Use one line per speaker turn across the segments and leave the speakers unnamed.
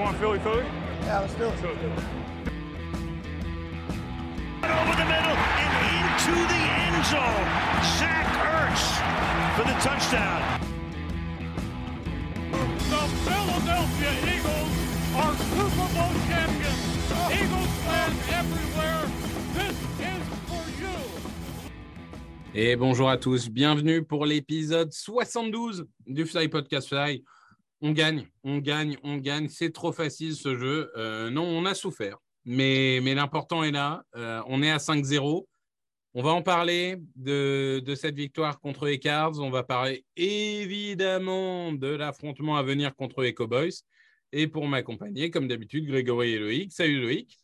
want Philly Philly?
Yeah, let's do it.
Over the middle and into the end zone. Zach Ertz for the touchdown.
The Philadelphia Eagles are Super Bowl champions. Eagles fans everywhere, this is for you.
Et bonjour à tous, bienvenue pour l'épisode 72 du Fly Podcast Fly. On gagne, on gagne, on gagne. C'est trop facile ce jeu. Euh, non, on a souffert, mais, mais l'important est là. Euh, on est à 5-0. On va en parler de, de, cette victoire contre les Cards. On va parler évidemment de l'affrontement à venir contre les Cowboys. Et pour m'accompagner, comme d'habitude, Grégory et Loïc. Salut Loïc.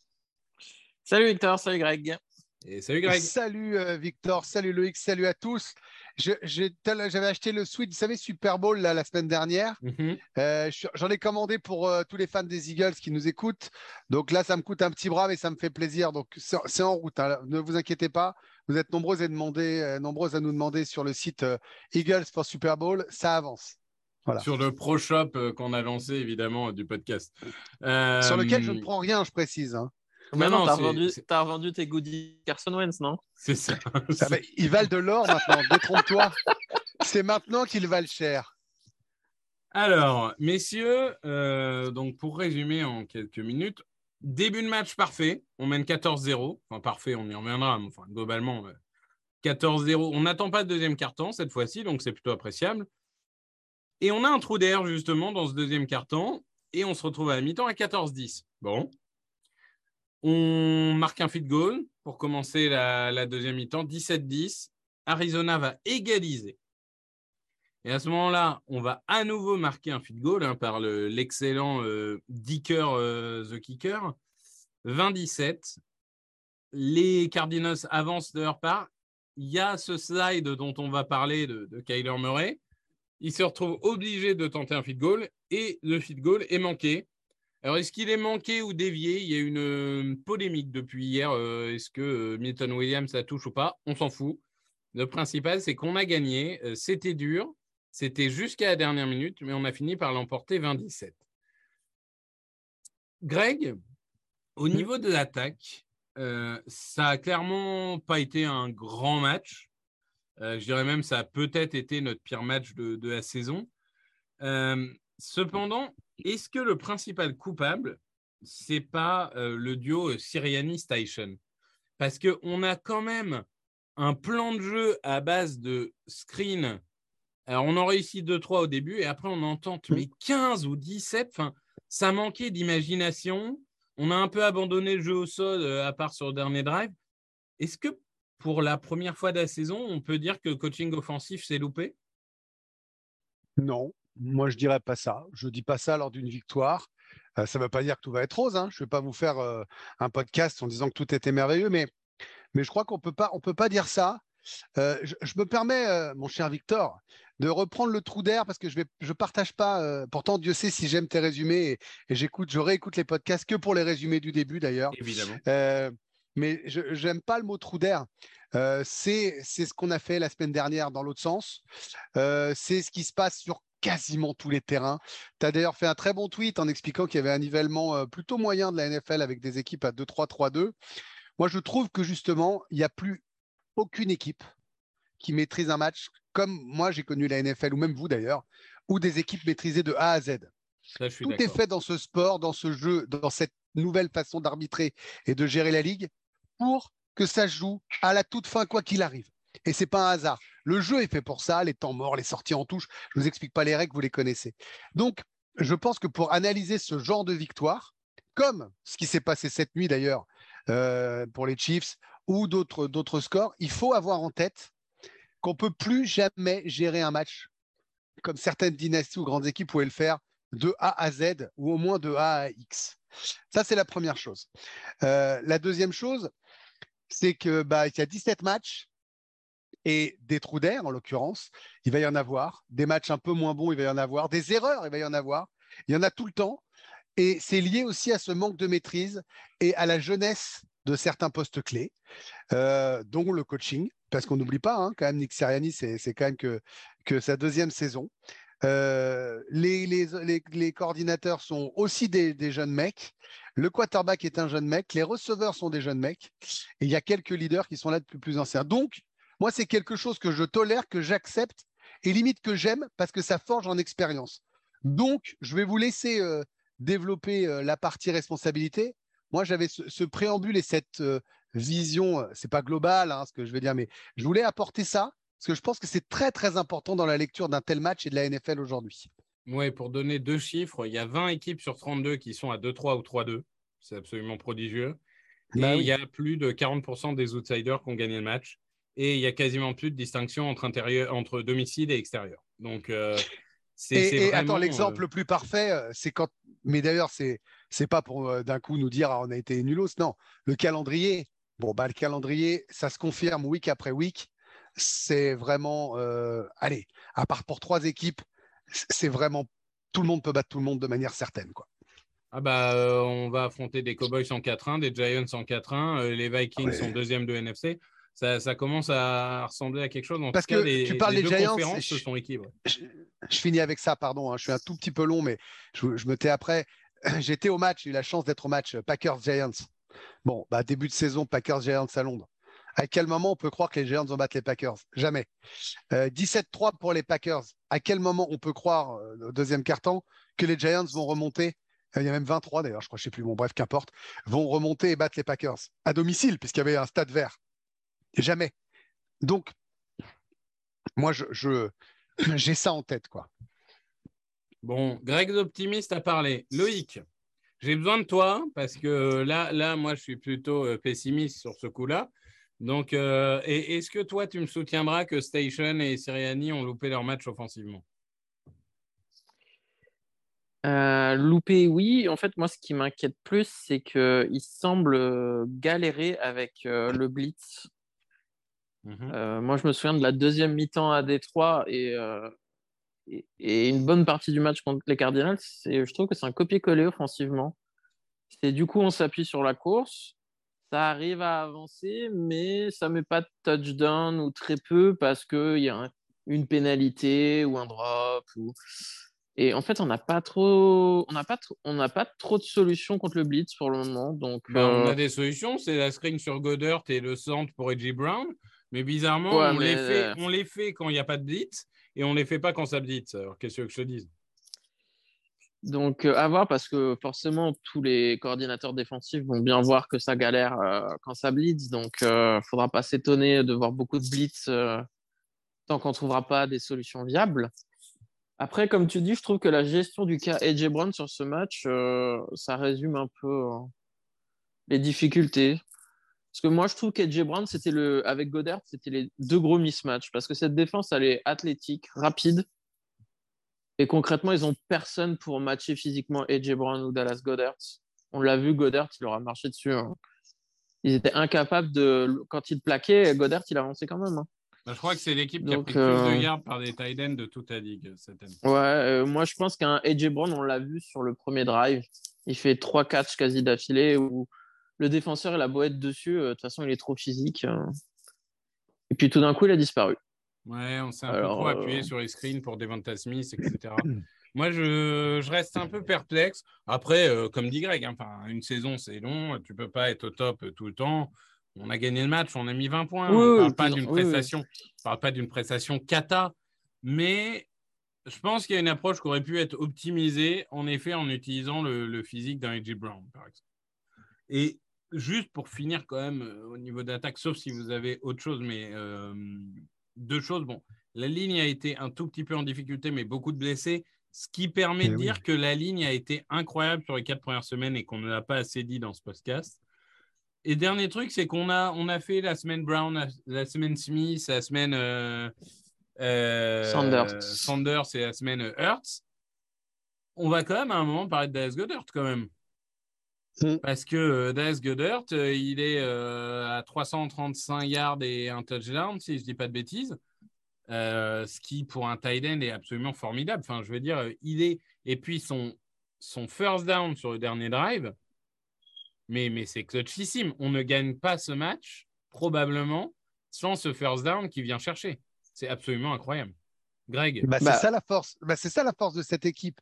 Salut Victor, salut Greg.
Et salut Greg.
Salut euh, Victor, salut Loïc, salut à tous. J'avais acheté le suite, vous savez, Super Bowl là, la semaine dernière. Mm -hmm. euh, J'en ai commandé pour euh, tous les fans des Eagles qui nous écoutent. Donc là, ça me coûte un petit bras, mais ça me fait plaisir. Donc c'est en route. Hein. Ne vous inquiétez pas. Vous êtes nombreux à, demander, euh, nombreux à nous demander sur le site Eagles for Super Bowl. Ça avance.
Voilà. Sur le Pro Shop qu'on a lancé, évidemment, du podcast.
Sur lequel je ne prends rien, je précise. Hein.
Mais non, t'as revendu, revendu, tes goodies Carson Wentz, non?
C'est ça.
Ah ils valent de l'or maintenant, détrompe-toi. C'est maintenant qu'ils valent cher.
Alors, messieurs, euh, donc pour résumer en quelques minutes, début de match parfait. On mène 14-0. Enfin, parfait, on y reviendra. Enfin, globalement, 14-0. On n'attend pas de deuxième carton cette fois-ci, donc c'est plutôt appréciable. Et on a un trou d'air, justement, dans ce deuxième carton. Et on se retrouve à la mi-temps à 14-10. Bon, on marque un field goal pour commencer la, deuxième mi-temps, 17-10. Arizona va égaliser. Et à ce moment-là, on va à nouveau marquer un field goal hein, par l'excellent le, euh, Dicker euh, The Kicker. 20-17. Les Cardinals avancent de leur part. Il y a ce slide dont on va parler de, Kyler Murray. Il se retrouve obligé de tenter un field goal et le field goal est manqué. Alors, est-ce qu'il est manqué ou dévié? Il y a une euh, polémique depuis hier. Euh, est-ce que euh, Milton Williams la touche ou pas? On s'en fout. Le principal, c'est qu'on a gagné. Euh, c'était dur. C'était jusqu'à la dernière minute, mais on a fini par l'emporter 20-17. Greg, au niveau de l'attaque, ça a clairement pas été un grand match. je dirais même ça a peut-être été notre pire match de, de la saison. cependant, est-ce que le principal coupable, c'est pas euh, le duo Siriani-Station Parce qu'on a quand même un plan de jeu à base de screen. Alors, on en réussit 2-3 au début et après, on en tente mais 15 ou 17. Enfin, ça manquait d'imagination. On a un peu abandonné le jeu au sol, euh, à part sur le dernier drive. Est-ce que pour la première fois de la saison, on peut dire que le coaching offensif s'est loupé?
Non, moi, je dirais pas ça. Je dis pas ça lors d'une victoire. Euh, ça ne veut pas dire que tout va être rose. Hein. Je ne vais pas vous faire euh, un podcast en disant que tout était merveilleux, mais, mais je crois qu'on peut pas, on peut pas dire ça. Euh, je, je, me permets, mon cher Victor, de reprendre le trou d'air parce que je ne je partage pas. pourtant, Dieu sait si j'aime tes résumés et, et j'écoute, je réécoute les podcasts que pour les résumés du début d'ailleurs.
Évidemment.
mais je n'aime pas le mot trou d'air. c'est ce qu'on a fait la semaine dernière dans l'autre sens. c'est ce qui se passe sur quasiment tous les terrains. Tu as d'ailleurs fait un très bon tweet en expliquant qu'il y avait un nivellement plutôt moyen de la NFL avec des équipes à 2-3-3-2. Moi, je trouve que justement, il n'y a plus aucune équipe qui maîtrise un match comme moi j'ai connu la NFL, ou même vous d'ailleurs, ou des équipes maîtrisées de A à Z. Tout est fait dans ce sport, dans ce jeu, dans cette nouvelle façon d'arbitrer et de gérer la ligue pour que ça joue à la toute fin, quoi qu'il arrive. Et c'est pas un hasard. Le jeu est fait pour ça, les temps morts, les sorties en touche. Je ne vous explique pas les règles, vous les connaissez. Donc, je pense que pour analyser ce genre de victoire, comme ce qui s'est passé cette nuit d'ailleurs euh, pour les Chiefs ou d'autres scores, il faut avoir en tête qu'on peut plus jamais gérer un match comme certaines dynasties ou grandes équipes pouvaient le faire de A à Z ou au moins de A à X. Ça, c'est la première chose. Euh, la deuxième chose, c'est que bah, il y a 17 matchs et des trous d'air, en l'occurrence, il va y en avoir. Des matchs un peu moins bons, il va y en avoir. Des erreurs, il va y en avoir. Il y en a tout le temps. Et c'est lié aussi à ce manque de maîtrise et à la jeunesse de certains postes clés, euh, dont le coaching. Parce qu'on n'oublie pas, hein, quand même, Nick Sirianni, c'est quand même que, sa deuxième saison. Euh, les, coordinateurs sont aussi des, des jeunes mecs. Le quarterback est un jeune mec. Les receveurs sont des jeunes mecs. Et il y a quelques leaders qui sont là depuis plus anciens. Donc, moi, c'est quelque chose que je tolère, que j'accepte et limite que j'aime parce que ça forge en expérience. Donc, je vais vous laisser euh, développer euh, la partie responsabilité. Moi, j'avais ce, ce préambule et cette euh, vision, euh, c'est pas global hein, ce que je vais dire, mais je voulais apporter ça parce que je pense que c'est très très important dans la lecture d'un tel match et de la NFL aujourd'hui.
Ouais, pour donner deux chiffres, il y a 20 équipes sur 32 qui sont à 2-3 ou 3-2. C'est absolument prodigieux. Et
Bah oui.
il y a plus de 40% des outsiders qui ont gagné le match. Et il y a quasiment plus de distinction entre, intérieur, entre domicile et extérieur. Donc, euh, c'est
Et,
c'est
et
vraiment,
attends, l'exemple
euh,
le plus parfait, euh, c'est quand. Mais d'ailleurs, c'est c'est pas pour d'un coup nous dire ah, on a été nulos. Non, le calendrier. Bon, bah le calendrier, ça se confirme week après week. C'est vraiment, euh, allez, à part pour trois équipes, c'est vraiment tout le monde peut battre tout le monde de manière certaine, quoi.
Ah bah, euh, on va affronter des Cowboys en 4-1, des Giants en 4-1, euh, les Vikings
Ouais.
sont deuxième de NFC. Ça, ça commence à ressembler à quelque chose. En
Parce
tout cas,
que
les,
tu parles
les
des Giants,
conférences
je-
sont.
Je, je finis avec ça, pardon. hein, je suis un tout petit peu long, mais je, je me tais après. J'étais au match, j'ai eu la chance d'être au match euh, Packers-Giants. Bon, bah, début de saison, Packers-Giants à Londres. À quel moment on peut croire que les Giants vont battre les Packers? Jamais. Euh, 17-3 pour les Packers. À quel moment on peut croire, euh, au deuxième quart-temps, que les Giants vont remonter? Euh, Il y a même 23 d'ailleurs, je crois, je sais plus, bon bref, qu'importe, vont remonter et battre les Packers à domicile, puisqu'il y avait un stade vert. Jamais. Donc, moi, je- j'ai ça en tête, quoi.
Bon, Greg l'optimiste a parlé. Loïc, j'ai besoin de toi parce que là, là moi, je suis plutôt euh, pessimiste sur ce coup-là. Donc, euh, est-ce que toi, tu me soutiendras que Station et Siriani ont loupé leur match offensivement?
Euh, loupé, oui. En fait, moi, ce qui m'inquiète plus, c'est qu'ils semblent euh, galérer avec euh, le blitz.
Mhm.
Euh, moi, je me souviens de la deuxième mi-temps à Détroit et, euh, et, et une bonne partie du match contre les Cardinals. Je trouve que c'est un copier-coller offensivement. C'est du coup, on s'appuie sur la course. Ça arrive à avancer, mais ça met pas de touchdown ou très peu parce qu'il y a un- une pénalité ou un drop. Ou... Et en fait, on n'a pas trop, on n'a pas, on n'a pas trop de solutions contre le blitz pour le moment. Donc,
Ben, on
euh,
a des solutions, c'est la screen sur Goddard et le centre pour Edgy Brown. Mais bizarrement,
Ouais,
on, Les fait, on les fait quand il n'y a pas de blitz et on les fait pas quand ça blitz. Alors, qu'est-ce que je te dise?
Donc, euh, à voir parce que forcément, tous les coordinateurs défensifs vont bien voir que ça galère euh, quand ça blitz. Donc, il ne faudra pas s'étonner de voir beaucoup de blitz euh, tant qu'on ne trouvera pas des solutions viables. Après, comme tu dis, je trouve que la gestion du cas AJ Brown sur ce match, euh, ça résume un peu euh, les difficultés. Parce que moi, je trouve qu'AJ Brown, c'était le, avec Goddard, c'était les deux gros mismatchs. Parce que cette défense, elle est athlétique, rapide. Et concrètement, ils n'ont personne pour matcher physiquement AJ Brown ou Dallas Goddard. On l'a vu, Goddard, il leur a marché dessus. hein. Ils étaient incapables de. Quand ils plaquaient, Goddard, il avançait quand même. hein.
Ben, Je crois que c'est l'équipe qui a pris plus
euh,
de yards par des tight ends de toute la ligue cette année.
Ouais, euh, moi, je pense qu'un AJ Brown, on l'a vu sur le premier drive. Il fait trois catchs quasi d'affilée où le défenseur, il a beau être dessus. euh, De toute façon, il est trop physique. euh. Et puis tout d'un coup, il a disparu.
Ouais, on s'est un
Alors,
peu trop appuyé
euh,
sur les screens pour Devonta Smith, etc. Moi, je, je reste un peu perplexe. Après, euh, comme dit Greg, hein, une saison, c'est long. Tu peux pas être au top tout le temps. On a gagné le match, on a mis 20 points.
Oui,
on
oui,
parle pas d'une
oui,
prestation, on parle pas d'une prestation cata, mais je pense qu'il y a une approche qui aurait pu être optimisée, en effet, en utilisant le, le physique d'un AJ Brown, par exemple. Et juste pour finir quand même euh, au niveau d'attaque, sauf si vous avez autre chose, mais euh, deux choses. Bon, la ligne a été un tout petit peu en difficulté, mais beaucoup de blessés, ce qui permet
Eh
de
oui.
dire que la ligne a été incroyable sur les quatre premières semaines et qu'on ne l'a pas assez dit dans ce podcast. Et dernier truc, c'est qu'on a, on a fait la semaine Brown, la, la semaine Smith, la semaine euh, euh,
Sanders.
Sanders et la semaine Hurts. On va quand même à un moment parler de Dallas Goddard quand même.
Mm.
Parce que euh, Dallas Goddard, euh, il est euh, à 335 yards et un touchdown, si je ne dis pas de bêtises. Euh, ce qui, pour un tight end, est absolument formidable. Enfin, je veux dire, euh, il est. Et puis, son, son first down sur le dernier drive, mais, mais c'est clutchissime. On ne gagne pas ce match, probablement, sans ce first down qu'il vient chercher. C'est absolument incroyable. Greg.
Bah,
Bah-
c'est ça la force. Bah, c'est ça la force de cette équipe.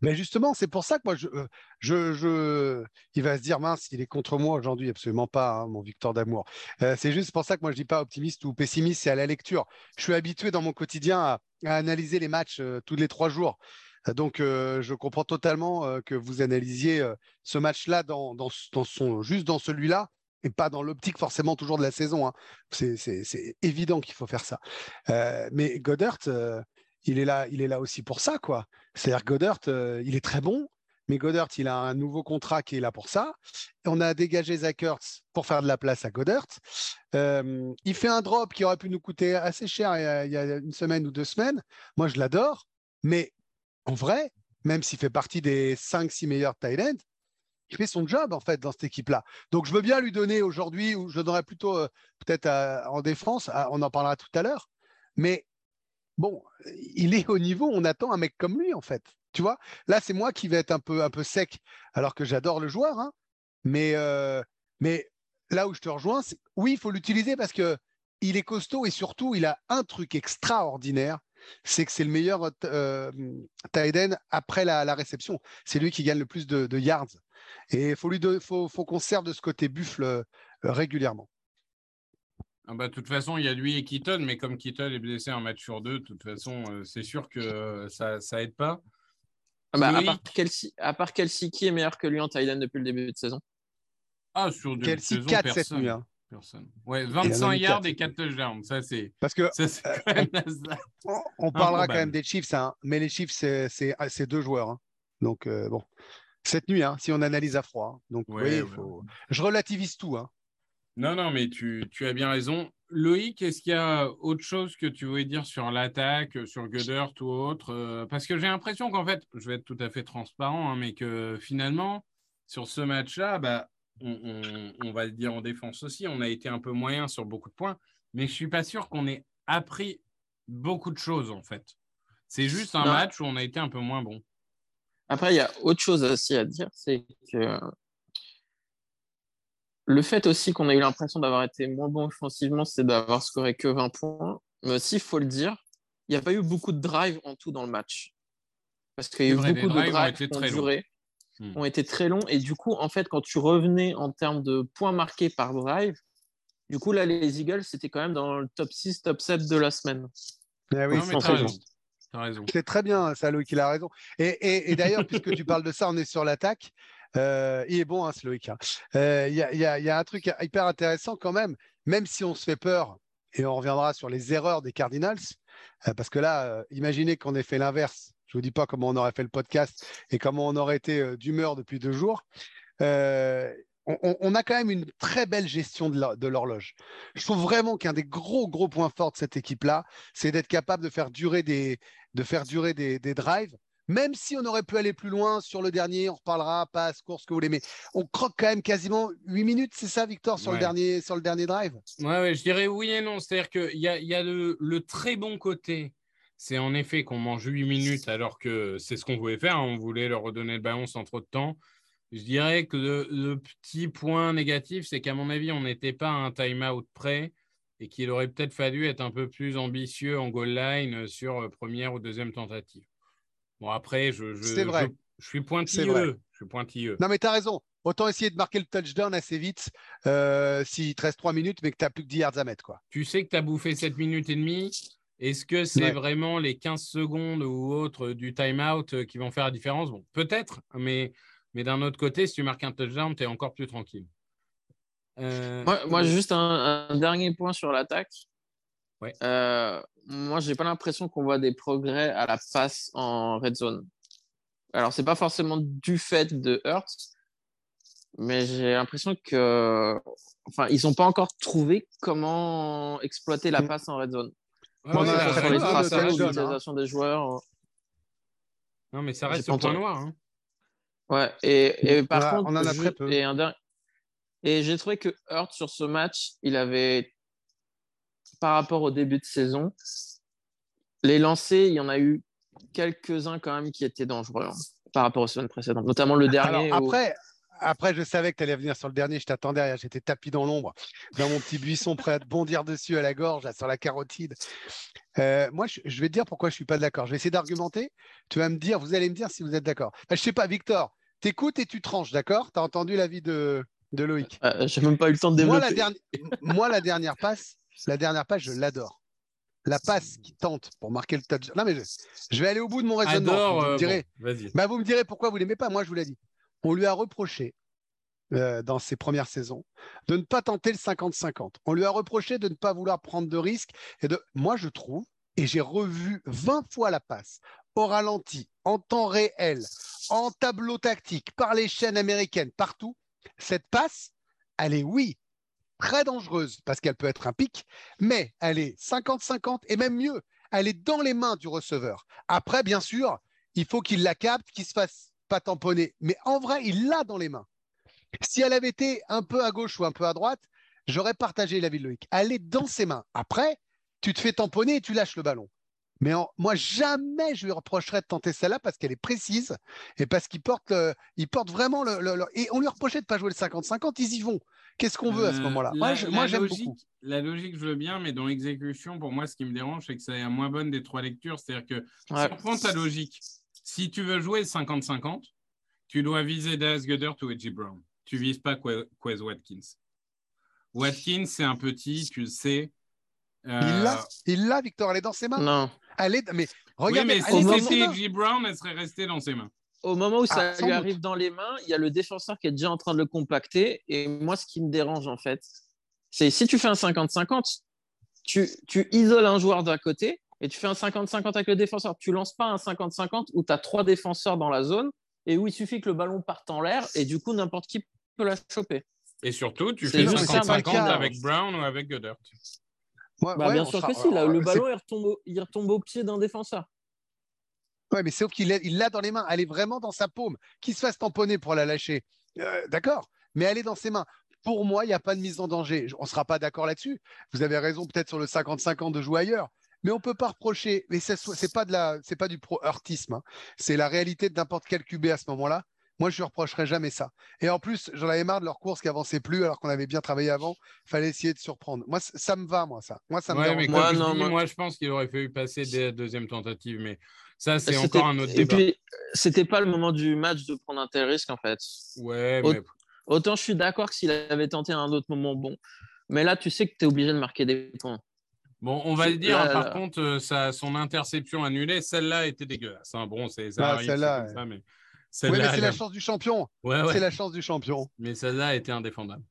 Mais justement, c'est pour ça que moi, je, euh, je, je- il va se dire mince, il est contre moi aujourd'hui, absolument pas, hein, mon Victor d'amour. Euh, c'est juste pour ça que moi, je dis pas optimiste ou pessimiste, c'est à la lecture. Je suis habitué dans mon quotidien à, analyser les matchs euh, tous les trois jours. Donc, je comprends totalement que vous analysiez ce match-là dans, juste dans celui-là et pas dans l'optique forcément toujours de la saison. hein. C'est, évident qu'il faut faire ça. Mais euh, il est là, il est là aussi pour ça, quoi. C'est-à-dire Goddard, euh, il est très bon, mais Goddard, il a un nouveau contrat qui est là pour ça. On a dégagé Zach pour faire de la place à Goddard. Euh, il fait un drop qui aurait pu nous coûter assez cher il y a, une semaine ou deux semaines. Moi, je l'adore, mais en vrai, même s'il fait partie des 5-6 meilleurs tight ends, il fait son job en fait dans cette équipe-là. Donc je veux bien lui donner aujourd'hui, ou je donnerais plutôt euh, peut-être en défense, on en parlera tout à l'heure, mais bon, il est au niveau, on attend un mec comme lui en fait. Tu vois, là c'est moi qui vais être un peu, sec, alors que j'adore le joueur, hein, mais, euh, mais là où je te rejoins, oui, il faut l'utiliser parce que il est costaud et surtout il a un truc extraordinaire, c'est que c'est le meilleur euh, end après la, réception. C'est lui qui gagne le plus de, yards. Et il faut qu'on serve de ce côté buffle euh, régulièrement.
Ah bah, de toute façon, il y a lui et Keaton, mais comme Keaton est blessé un match sur deux, de toute façon, euh, c'est sûr que euh, ça ça aide pas.
Ah bah, à, part Kelsey, à part Kelsey, qui est meilleur que lui en Thailand depuis le début de saison?
Ah, sur deux
Kelsey
saisons,
4 cette
personne,
nuit. hein.
personne. Ouais,
en a
25
mis
yards et
c'est
4 touchdowns. Ça, c'est
Parce que
ça, c'est quand même Nasdaq.
on, on parlera quand même des Chiefs, hein, mais les Chiefs, c'est- c'est ah, c'est deux joueurs. hein. Donc, euh, bon, cette nuit, hein, si on analyse à froid. hein. Donc,
Ouais,
oui, il
ouais,
faut... je relativise tout. hein.
Non, non, mais tu, tu as bien raison. Loïc, est-ce qu'il y a autre chose que tu voulais dire sur l'attaque, sur Goddard ou autre Euh, Parce que j'ai l'impression qu'en fait, je vais être tout à fait transparent, hein, mais que finalement, sur ce match-là, bah, on, on- on va le dire en défense aussi, on a été un peu moyen sur beaucoup de points, mais je suis pas sûr qu'on ait appris beaucoup de choses en fait. C'est juste un
Non.
match où on a été un peu moins bon.
Après, il y a autre chose aussi à dire, c'est que le fait aussi qu'on a eu l'impression d'avoir été moins bon offensivement, c'est d'avoir scoré que 20 points. Mais aussi, il faut le dire, il n'y a pas eu beaucoup de drives en tout dans le match. Parce qu'il y a eu
vrai,
beaucoup de
drives ont
drives
été
qui ont
très longs.
duré,
Hmm.
ont été très longs. Et du coup, en fait, quand tu revenais en termes de points marqués par drive, du coup, là, les Eagles, c'était quand même dans le top 6, top 7 de la semaine.
Ah oui,
non,
c'est
mais
très. C'est bien, ça, Loïc, il a raison. Et, et- et d'ailleurs, puisque tu parles de ça, on est sur l'attaque. Euh, il est bon, hein, hein. Euh, Il y, a, un truc hyper intéressant quand même, même si on se fait peur, et on reviendra sur les erreurs des Cardinals, euh, parce que là, imaginez qu'on ait fait l'inverse. Je ne vous dis pas comment on aurait fait le podcast et comment on aurait été d'humeur depuis deux jours. On, a quand même une très belle gestion de l'horloge. Je trouve vraiment qu'un des gros, gros points forts de cette équipe-là, c'est d'être capable de faire durer des, de faire durer des drives, même si on aurait pu aller plus loin sur le dernier, on reparlera, passe, course, que vous voulez, mais on croque quand même quasiment 8 minutes, c'est ça, Victor, sur, le, dernier, sur le dernier drive?
Ouais, ouais, je dirais oui et non. C'est-à-dire qu'il y a, il y a le, le très bon côté. C'est en effet qu'on mange 8 minutes alors que c'est ce qu'on voulait faire. hein. On voulait leur redonner le ballon sans trop de temps. Je dirais que le, le petit point négatif, c'est qu'à mon avis, on n'était pas à un time-out près et qu'il aurait peut-être fallu être un peu plus ambitieux en goal line sur euh, première ou deuxième tentative. Bon, après, je, je,
vrai.
je, je suis pointilleux. Je suis pointilleux.
Non, mais tu as raison. Autant essayer de marquer le touchdown assez vite euh, s'il te reste 3 minutes, mais que tu n'as plus que 10 yards à mettre. Quoi.
tu sais que tu as bouffé 7 minutes et demie. Est-ce que c'est
Ouais.
vraiment les 15 secondes ou autres du time-out euh, qui vont faire la différence? Bon, peut-être, mais, mais d'un autre côté, si tu marques un touchdown, tu es encore plus tranquille. Euh,
Moi, moi, juste un, un dernier point sur l'attaque.
Ouais.
Euh, moi, j'ai pas l'impression qu'on voit des progrès à la passe en red zone. Alors, c'est pas forcément du fait de Hurts, mais j'ai l'impression que, enfin, ils ont pas encore trouvé comment exploiter la
Mm.
passe en red zone.
ouais, ouais,
sur les
hein,
traces,
hein.
l'utilisation des joueurs.
Non, mais ça reste au point noir. hein.
Ouais. Et, et par contre,
on en a
ju-
très peu.
Et, un et j'ai trouvé que Hurts sur ce match, il avait, par rapport au début de saison, les lancers, il y en a eu quelques-uns quand même qui étaient dangereux hein, par rapport aux semaines précédentes, notamment le dernier.
Alors
où-
après, après, je savais que tu allais venir sur le dernier, je t'attendais, j'étais tapis dans l'ombre, dans mon petit buisson prêt à te bondir dessus à la gorge, là, sur la carotide. Euh, moi, je, je vais te dire pourquoi je suis pas d'accord. Je vais essayer d'argumenter. Tu vas me dire, vous allez me dire si vous êtes d'accord. Enfin, je sais pas, Victor, t'écoutes et tu tranches, d'accord? Tu as entendu l'avis de, de Loïc?
Euh, J'ai même pas eu le temps de
Moi
développer.
la, dernière, moi, la dernière passe, la dernière passe, je l'adore. La passe qui tente pour marquer le touchdown. Non, mais je, je vais aller au bout de mon raisonnement.
Adore.
vous, me
euh,
direz,
bon, Vas-y.
bah, vous me direz pourquoi vous l'aimez pas. Moi, je vous l'ai dit. On lui a reproché euh, dans ses premières saisons de ne pas tenter le 50-50. On lui a reproché de ne pas vouloir prendre de risques. Et de... Moi, je trouve, et j'ai revu 20 fois la passe, au ralenti, en temps réel, en tableau tactique, par les chaînes américaines, partout, cette passe, elle est, oui, très dangereuse parce qu'elle peut être un pic, mais elle est 50-50 et même mieux, elle est dans les mains du receveur. Après, bien sûr, il faut qu'il la capte, qu'il se fasse pas tamponner, mais en vrai, il l'a dans les mains. Si elle avait été un peu à gauche ou un peu à droite, j'aurais partagé l'avis de Loïc. Elle est dans ses mains. Après, tu te fais tamponner et tu lâches le ballon. Mais en- moi, jamais je lui reprocherais de tenter celle-là parce qu'elle est précise et parce qu'il porte, le- il porte vraiment le, le- le- Et on lui reprochait de pas jouer le 50-50, ils y vont. Qu'est-ce qu'on veut à ce
Euh,
moment-là?
la-
Moi, je-
la
j'aime
logique-
beaucoup.
La logique, je veux bien, mais dans l'exécution, pour moi, ce qui me dérange, c'est que c'est la moins bonne des trois lectures. C'est-à-dire que
Ouais.
si on prend ta logique, si tu veux jouer 50-50, tu dois viser Dallas Goddard ou Edgy Brown. Tu vises pas Que- Quez Watkins. Watkins, c'est un petit, tu le sais. Euh,
Il l'a, il l'a, Victor, elle est dans ses mains?
Non.
Elle est, mais
Oui,
regarde,
mais
elle
si c'était. Edgy Brown, elle serait restée dans ses mains.
Au moment où ça
Ah, sans
lui
doute.
arrive dans les mains, il y a le défenseur qui est déjà en train de le compacter. Et moi, ce qui me dérange, en fait, c'est si tu fais un 50-50, tu, tu isoles un joueur d'un côté et tu fais un 50-50 avec le défenseur. Tu lances pas un 50-50 où tu as trois défenseurs dans la zone et où il suffit que le ballon parte en l'air et du coup, n'importe qui peut la choper.
Et surtout, tu fais
juste ça,
50-50
Micah.
avec Brown ou avec Goddard.
Ouais,
Bah,
ouais,
bien sûr que si, là, le
c'est-
ballon il retombe, au, il retombe au pied d'un défenseur.
Ouais, mais sauf qu'il l'a- il l'a dans les mains. Elle est vraiment dans sa paume. Qu'il se fasse tamponner pour la lâcher. Euh, d'accord. Mais elle est dans ses mains. Pour moi, il n'y a pas de mise en danger. On ne sera pas d'accord là-dessus. Vous avez raison peut-être sur le 50-50 de jouer ailleurs. Mais on ne peut pas reprocher. Mais ce n'est pas, de la- c'est pas du pro-heurtisme. hein. C'est la réalité de n'importe quel QB à ce moment-là. Moi, je ne reprocherais jamais ça. Et en plus, j'en avais marre de leur course qui avançait plus alors qu'on avait bien travaillé avant. Il fallait essayer de surprendre. Moi, ça me va, moi, ça. Moi, ça me
Ouais, mais
Moi,
je
non,
dis,
moi-
moi, je pense qu'il aurait fallu passer dès la deuxième tentative. Mais ça, c'est encore un autre
Et
débat.
puis, c'était pas le moment du match de prendre un tel risque, en fait.
Ouais,
Au-
mais
Autant je suis d'accord que s'il avait tenté à un autre moment, bon. Mais là, tu sais que tu es obligé de marquer des points.
Bon, on va le dire,
là,
hein, par
là.
contre, euh, ça, son interception annulée, celle-là était dégueulasse. hein. Bon, c'est ça
Ah,
arrive,
ouais.
ça, mais
Oui,
celle-là,
mais c'est la
a-
chance du champion.
ouais, ouais.
C'est la chance du champion.
mais celle-là était indéfendable.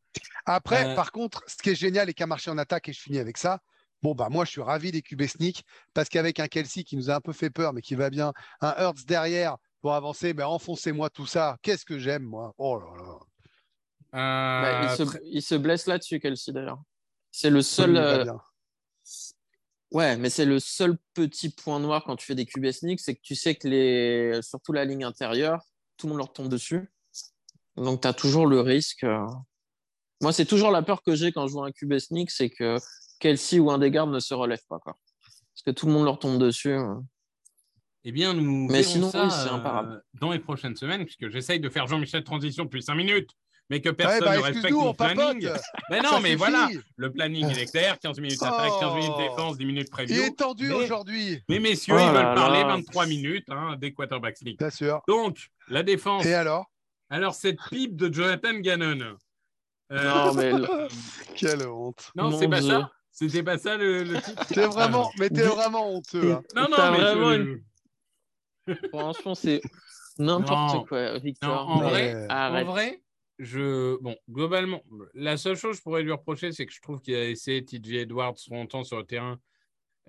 Après,
Euh,
par contre, ce qui est génial et qui a marché en attaque, et je finis avec ça, bon, bah, moi, je suis ravi des QB sneak parce qu'avec un Kelsey qui nous a un peu fait peur, mais qui va bien, un Hurts derrière pour avancer, mais enfoncez-moi tout ça. Qu'est-ce que j'aime, moi? Oh là là.
Bah, il,
Euh,
se, il se blesse là-dessus, Kelsey, d'ailleurs. C'est le seul. Euh. Ouais, mais c'est le seul petit point noir quand tu fais des QB sneak, c'est que tu sais que les, surtout la ligne intérieure, tout le monde leur tombe dessus. Donc, tu as toujours le risque. euh. Moi, c'est toujours la peur que j'ai quand je vois un QB sneak, c'est que Kelsey ou un des gardes ne se relève pas. Quoi. Parce que tout le monde leur tombe dessus. euh.
Eh bien, nous
Mais
verrons
sinon,
ça
oui,
euh,
imparable.
dans les prochaines semaines, puisque j'essaye de faire Jean-Michel Transition depuis 5 minutes, mais que
Ouais,
personne
bah,
ne respecte
excuse-nous,
mon
on papote.
planning. Mais non,
Ça
mais
suffit.
voilà, le planning, il est clair, 15 minutes attaque, 15 minutes
Oh.
défense, 10 minutes
Il
preview.
est tendu
mais-
aujourd'hui,
Mais messieurs,
Oh
ils
là
veulent parler
là.
23 minutes hein, des quarterbacks league.
bien sûr.
Donc, la défense.
Et alors?
Alors, cette pipe de Jonathan Gannon. Euh,
Non, mais le-
Quelle honte.
non, c'est pas ça. C'était pas ça le, le titre.
T'es vraiment, mais t'es vraiment honteux. hein.
Non, non, mais
vraiment
je-
une- franchement, c'est n'importe quoi,
Non,
Victor.
en
mais
vrai. En vrai, Bon, globalement, la seule chose que je pourrais lui reprocher, c'est que je trouve qu'il a laissé TJ Edwards longtemps sur le terrain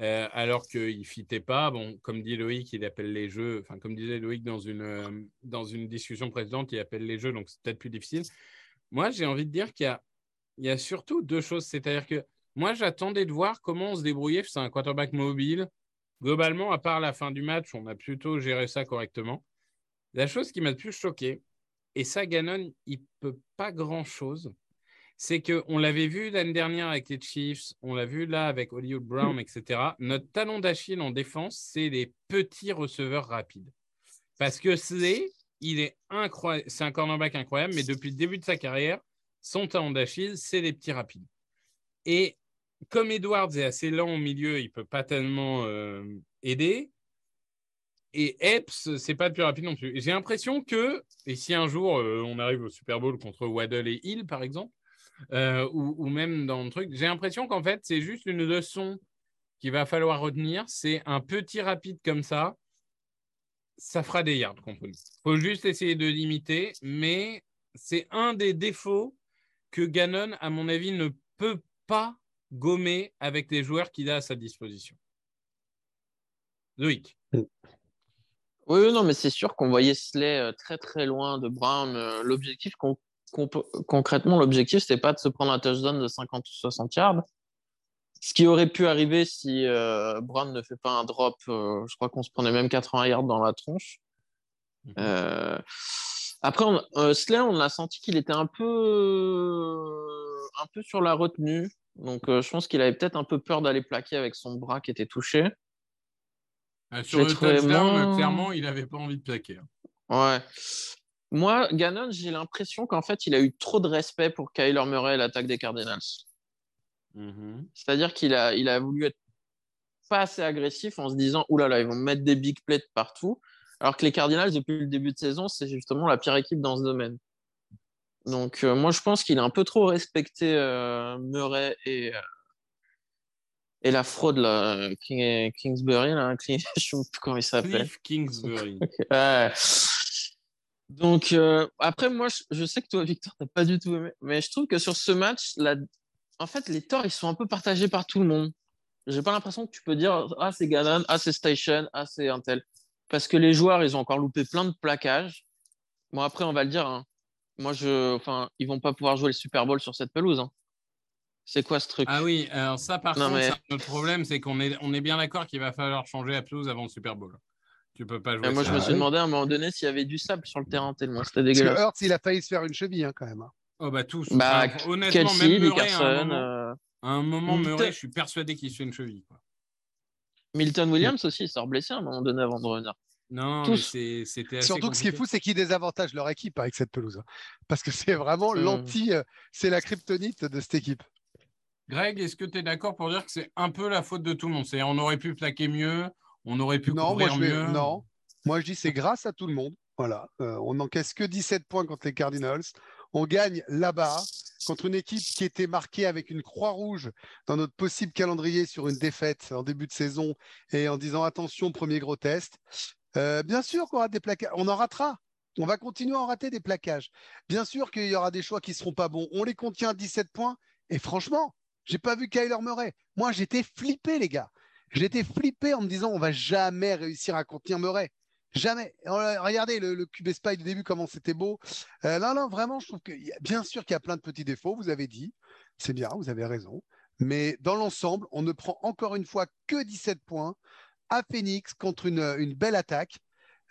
euh, alors qu'il ne fitait pas. Bon, comme dit Loïc, il appelle les jeux. Enfin, comme disait Loïc dans une, euh, dans une discussion précédente, il appelle les jeux, donc c'est peut-être plus difficile. Moi, j'ai envie de dire qu'il y a, il y a surtout deux choses. C'est-à-dire que moi, j'attendais de voir comment on se débrouillait. C'est un quarterback mobile. Globalement, à part la fin du match, on a plutôt géré ça correctement. La chose qui m'a le plus choqué, et ça, Gannon, il peut pas grand-chose, c'est qu'on l'avait vu l'année dernière avec les Chiefs, on l'a vu là avec Hollywood Brown, etc. Notre talon d'Achille en défense, c'est les petits receveurs rapides. Parce que c'est, il est incroyable, c'est un cornerback incroyable, mais depuis le début de sa carrière, son talon d'Achille, c'est les petits rapides. Et comme Edwards est assez lent au milieu, il peut pas tellement euh, aider. Et Epps, c'est pas le plus rapide non plus. J'ai l'impression que, et si un jour euh, on arrive au Super Bowl contre Waddle et Hill, par exemple, euh, ou, même dans le truc, j'ai l'impression qu'en fait, c'est juste une leçon qu'il va falloir retenir. C'est un petit rapide comme ça, ça fera des yards nous. faut juste essayer de limiter, mais c'est un des défauts que Gannon, à mon avis, ne peut pas gommer avec les joueurs qu'il a à sa disposition. Loïc.
Oui, non, mais c'est sûr qu'on voyait Slay euh, très très loin de Brown. Euh, L'objectif, con- con- concrètement, l'objectif, c'était pas de se prendre un touchdown de 50 ou 60 yards. Ce qui aurait pu arriver si euh, Brown ne fait pas un drop, euh, je crois qu'on se prenait même 80 yards dans la tronche.
Mhm.
Euh, après, on, Slay, on a senti qu'il était un peu, un peu sur la retenue. Donc, je pense qu'il avait peut-être un peu peur d'aller plaquer avec son bras qui était touché.
Euh, sur le touchdown,
moins-
clairement, il n'avait pas envie de plaquer. hein.
Ouais. Moi, Gannon, j'ai l'impression qu'en fait, il a eu trop de respect pour Kyler Murray et l'attaque des Cardinals. C'est-à-dire qu'il a, il a voulu être pas assez agressif en se disant Ouh là là, ils vont me mettre des big plays de partout. Alors que les Cardinals, depuis le début de saison, c'est justement la pire équipe dans ce domaine. Donc, euh, moi, je pense qu'il a un peu trop respecté euh, Murray et, euh, et la fraude, là, King- Kingsbury, là, King- je sais plus comment il s'appelle.
Cliff Kingsbury.
Ouais. Donc, euh, après, moi, je, je sais que toi, Victor, t'as pas du tout aimé, mais je trouve que sur ce match, la... en fait, les torts, ils sont un peu partagés par tout le monde. J'ai pas l'impression que tu peux dire Ah, c'est Gannon, ah, c'est Station, ah, c'est un tel. Parce que les joueurs, ils ont encore loupé plein de plaquages. Bon, après, on va le dire. hein. Moi, je. Enfin, ils vont pas pouvoir jouer le Super Bowl sur cette pelouse. hein. C'est quoi ce truc?
Ah oui, alors ça, par
Non,
contre,
mais-
notre problème, c'est qu'on est, on est bien d'accord qu'il va falloir changer la pelouse avant le Super Bowl. Tu peux pas jouer.
Moi, je me
Ah
suis
oui.
demandé à un moment donné s'il y avait du sable sur le terrain, tellement c'était
Parce que
dégueulasse.
Hurts, il a failli se faire une cheville hein, quand même. hein.
Oh bah tous.
Bah,
Enfin, honnêtement,
Kelsey,
même Murray, à un moment,
euh,
à un moment,
Milton-
Murray, je suis persuadé qu'il se fait une cheville. quoi.
Milton Williams aussi, il sort blessé à un moment donné avant de revenir.
Non,
Tous.
mais c'est- c'était
Surtout que ce qui est fou, c'est qu'ils désavantagent leur équipe avec cette pelouse. hein. Parce que c'est vraiment l'anti, euh, c'est la kryptonite de cette équipe.
Greg, est-ce que tu es d'accord pour dire que c'est un peu la faute de tout le monde? C'est-à-dire, on aurait pu plaquer mieux, on aurait pu
Non, moi
couvrir
je vais-
mieux.
non. Moi je dis c'est grâce à tout le monde. Voilà, Euh, on n'encaisse que 17 points contre les Cardinals. On gagne là-bas contre une équipe qui était marquée avec une croix rouge dans notre possible calendrier sur une défaite en début de saison et en disant attention premier gros test. Euh, bien sûr qu'on aura des plaquages, on en ratera. On va continuer à en rater des plaquages. Bien sûr qu'il y aura des choix qui seront pas bons. On les contient à 17 points et franchement, j'ai pas vu Kyler Murray. Moi j'étais flippé les gars. J'étais flippé en me disant on va jamais réussir à contenir Murray. Jamais. On- Regardez le, le QB Spy du début, comment c'était beau. Euh, non, vraiment, je trouve que bien sûr qu'il y a plein de petits défauts, vous avez dit. C'est bien, vous avez raison. Mais dans l'ensemble, on ne prend encore une fois que 17 points à Phoenix contre une belle attaque.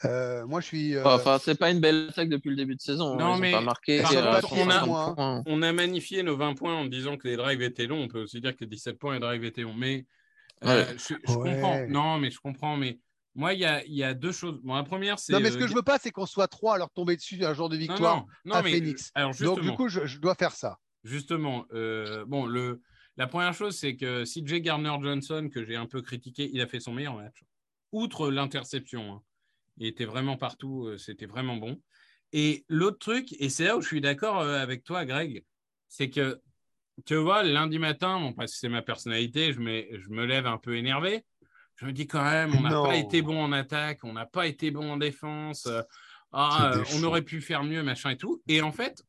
Euh, moi, je suis. euh,
Enfin, c'est pas une belle attaque depuis le début de saison. hein.
Non,
Ils
mais
pas marqué.
par
euh,
contre, on a-
150
moins,
points.
On a magnifié nos 20 points en disant que les drives étaient longs. On peut aussi dire que les 17 points et drives étaient longs. Mais euh,
Ouais.
je, je
Ouais.
comprends. Non, mais je comprends. Mais moi, il y a, il y a deux choses. Bon, la première, c'est.
non, mais ce
euh,
que je veux pas, c'est qu'on soit trois à leur tomber dessus un jour de victoire
non, non,
à
mais,
Phoenix.
Alors,
Donc, du coup, je, je dois faire ça.
Justement, euh, bon, le, la première chose, c'est que CJ Garner Johnson, que j'ai un peu critiqué, il a fait son meilleur match. Outre l'interception, hein. Il était vraiment partout, euh, c'était vraiment bon. Et l'autre truc, et c'est là où je suis d'accord euh, avec toi, Greg, c'est que, tu vois, lundi matin, bon, parce que c'est ma personnalité, je, mets- je me lève un peu énervé. Je me dis quand même, on n'a pas été bon en attaque, on n'a pas été bon en défense. euh, ah, euh, on aurait pu faire mieux, machin et tout. Et en fait,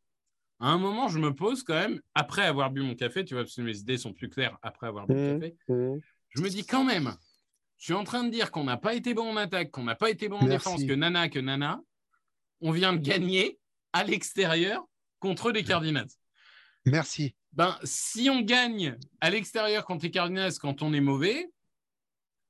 à un moment, je me pose quand même, après avoir bu mon café, tu vois, parce que mes idées sont plus claires après avoir bu le
Mhm.
café, je me dis quand même, je suis en train de dire qu'on n'a pas été bon en attaque, qu'on n'a pas été bon en
Merci.
défense, que nana, que nana, on vient de gagner à l'extérieur contre les Cardinals.
Merci.
Ben, si on gagne à l'extérieur contre les Cardinals quand on est mauvais,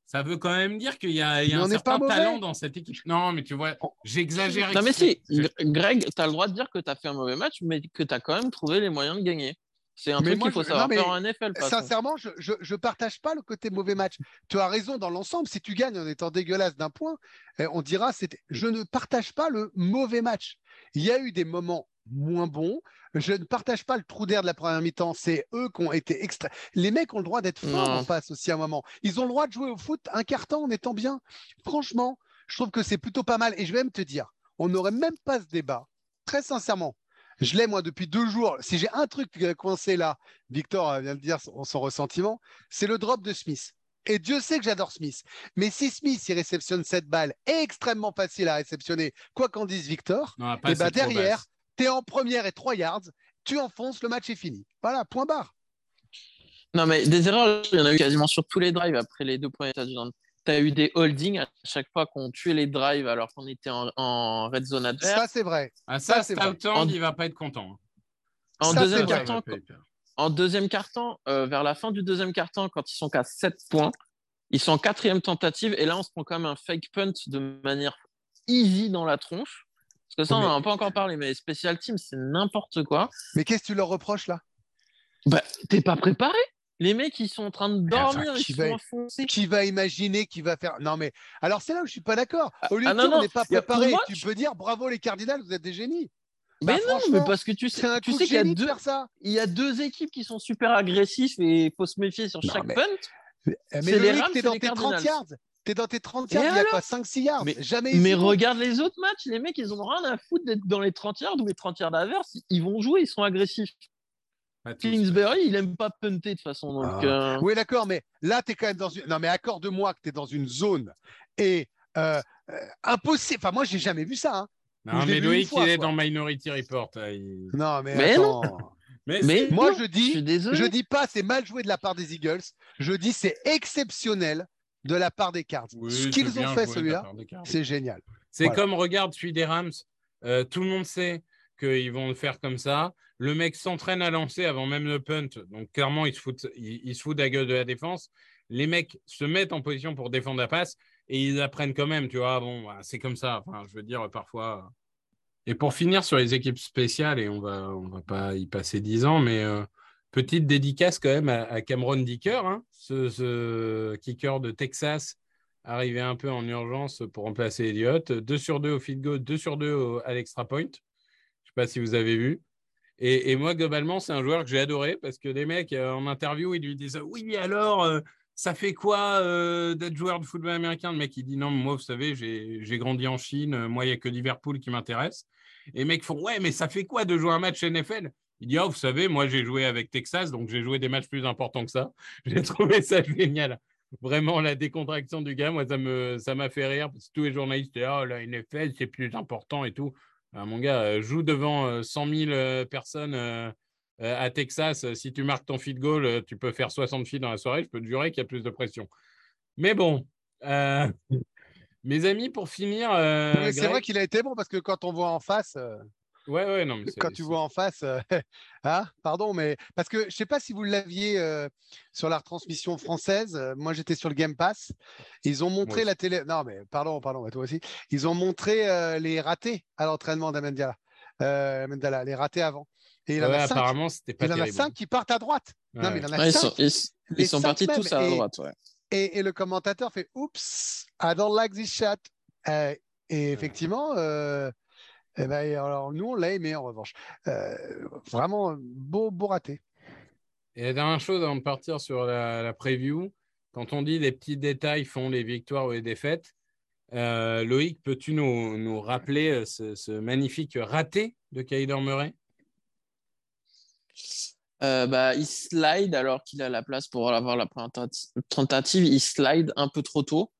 ça veut quand même dire qu'il y a, il y a
Mais
un certain talent dans cette équipe. Non, mais tu vois, j'exagère.
Non, mais si, Gr- Greg, tu as le droit de dire que tu as fait un mauvais match, mais que tu as quand même trouvé les moyens de gagner. C'est un
Mais
truc qu'il faut
je-
savoir
non, mais
faire en NFL. façon.
Sincèrement, je, je partage pas le côté mauvais match. Tu as raison dans l'ensemble. Si tu gagnes en étant dégueulasse d'un point, eh, on dira c'était. Je ne partage pas le mauvais match. Il y a eu des moments moins bons. Je ne partage pas le trou d'air de la première mi-temps. C'est eux qui ont été extra. Les mecs ont le droit d'être forts en face aussi à un moment. Ils ont le droit de jouer au foot un quart temps en étant bien. Franchement, je trouve que c'est plutôt pas mal. Et je vais même te dire, on n'aurait même pas ce débat. Très sincèrement, je l'ai moi depuis deux jours. Si j'ai un truc euh, coincé là, Victor euh, vient de dire son, son ressentiment, c'est le drop de Smith. Et Dieu sait que j'adore Smith. Mais si Smith il réceptionne cette balle extrêmement facile à réceptionner, quoi qu'en dise Victor,
Non,
et bah
est trop
derrière, tu es en première et 3 yards, tu enfonces, le match est fini. Voilà, point barre.
Non, mais des erreurs, il y en a eu quasiment sur tous les drives après les deux premiers touchdowns. Tu as eu des holdings à chaque fois qu'on tuait les drives alors qu'on était en, en red zone adverse?
Ça, c'est vrai.
Ah, ça,
Ça, c'est
En-
il va pas être content. hein.
en
ça,
deuxième carton, en deuxième carton, euh, vers la fin du deuxième carton, quand ils sont qu'à 7 points, ils sont en quatrième tentative et là on se prend quand même un fake punt de manière easy dans la tronche. Parce que ça, on
Mais-
n'en a pas encore parlé, mais special team, c'est n'importe quoi.
Mais qu'est-ce que tu leur reproches là?
Bah, t'es pas préparé. Les mecs, ils sont en train de dormir,
qui
ils
va-
sont enfoncés.
Qui va imaginer qui va faire Non, mais alors c'est là où je suis pas d'accord. Au lieu
Ah,
de
non,
dire on
non,
n'est pas préparé,
moi,
tu
je-
peux dire bravo les Cardinals, vous êtes des génies.
Mais
Bah,
non, mais parce que tu sais, tu sais qu'il y a
de
deux,
ça.
il y a deux équipes qui sont super agressifs et il faut se méfier sur
Non,
chaque
mais-
punt.
Mais
C'est les Rams,
t'es dans tes 30
Cardinals.
yards. T'es dans tes 30
Et
yards, il y a quoi 5-6 yards?
Mais-
Jamais
Mais regarde les autres matchs, les mecs, ils ont rien à foutre d'être dans les 30 yards ou les 30 yards adverses. Ils vont jouer, ils sont agressifs. Kingsbury, il aime pas punter de toute façon. Donc,
Ah.
euh,
Oui, d'accord, mais là, tu es quand même dans une. Non, mais accorde-moi que tu es dans une zone et euh, euh, impossible. Enfin, moi, j'ai jamais vu ça. hein.
Non,
Je
mais Loïc, il est
quoi.
dans Minority Report. il-
Non, mais,
Mais
attends.
Mais,
mais
Moi,
non,
je dis-
suis désolé.
Je dis pas c'est mal joué de la part des Eagles. Je dis c'est exceptionnel de la part des Cards.
Oui,
Ce qu'ils ont fait celui-là, c'est génial.
C'est
Voilà.
comme, regarde, celui des Rams. euh, tout le monde sait qu'ils vont le faire comme ça. Le mec s'entraîne à lancer avant même le punt. Donc, clairement, il se fout, il, se fout de la gueule de la défense. Les mecs se mettent en position pour défendre la passe et ils apprennent quand même. Tu vois, bon, bah, c'est comme ça. Enfin, je veux dire, parfois. Et pour finir sur les équipes spéciales, et on va, on va pas y passer dix ans, mais euh, petite dédicace quand même à, Cameron Dicker, hein, ce, kicker de Texas arrivé un peu en urgence pour remplacer Elliott. 2 sur 2 au field goal, 2 sur 2 au- à l'extra point. Je sais pas si vous avez vu. Et, moi, globalement, c'est un joueur que j'ai adoré parce que les mecs, euh, en interview, ils lui disent Oui, alors, euh, ça fait quoi euh, d'être joueur de football américain? Le mec, il dit Non, moi, vous savez, j'ai grandi en Chine. Moi, il n'y a que Liverpool qui m'intéresse. Et les mecs font Ouais, mais ça fait quoi de jouer un match NFL Il dit Oh, vous savez, moi, j'ai joué avec Texas, donc j'ai joué des matchs plus importants que ça. J'ai trouvé ça génial vraiment la décontraction du gars, moi, ça m'a fait rire parce que tous les journalistes étaient ah la NFL c'est plus important et tout. Mon gars, euh, joue devant euh, 100 000 euh, personnes euh, euh, à Texas. Si tu marques ton feed goal, tu peux faire 60 filles dans la soirée. Je peux te jurer qu'il y a plus de pression. Mais bon, euh, mes amis, pour finir, euh,
c'est
Greg-
vrai qu'il a été bon parce que quand on voit en face, euh,
ouais ouais non mais c'est-
quand tu vois en face, euh, ah, pardon, mais parce que je sais pas si vous l'aviez euh, sur la retransmission française. euh, moi, j'étais sur le Game Pass. Ils ont montré la télé. Non, mais pardon, pardon, mais toi aussi. Ils ont montré euh, les ratés à l'entraînement d'Amendala. Euh, Amendala, les ratés avant. Et il en
Ouais,
a cinq.
apparemment c'était pas
Il en a
terrible.
cinq qui partent à droite. Non, mais il en a
Ouais, ils
cinq.
sont, ils- sont partis
même.
tous à
Et-
droite. ouais.
Et, et le commentateur fait Oups, I don't like this shot. Euh, et effectivement, euh, eh ben, alors nous, on l'a aimé en revanche. Euh, vraiment beau, beau raté.
Et la dernière chose avant de partir sur la, la preview, quand on dit les petits détails font les victoires ou les défaites, euh, Loïc, peux-tu nous, nous rappeler euh, ce, ce magnifique raté de Kyler Murray?
Euh, bah, il slide alors qu'il a la place pour avoir la première tenta- tentative. Il slide un peu trop tôt.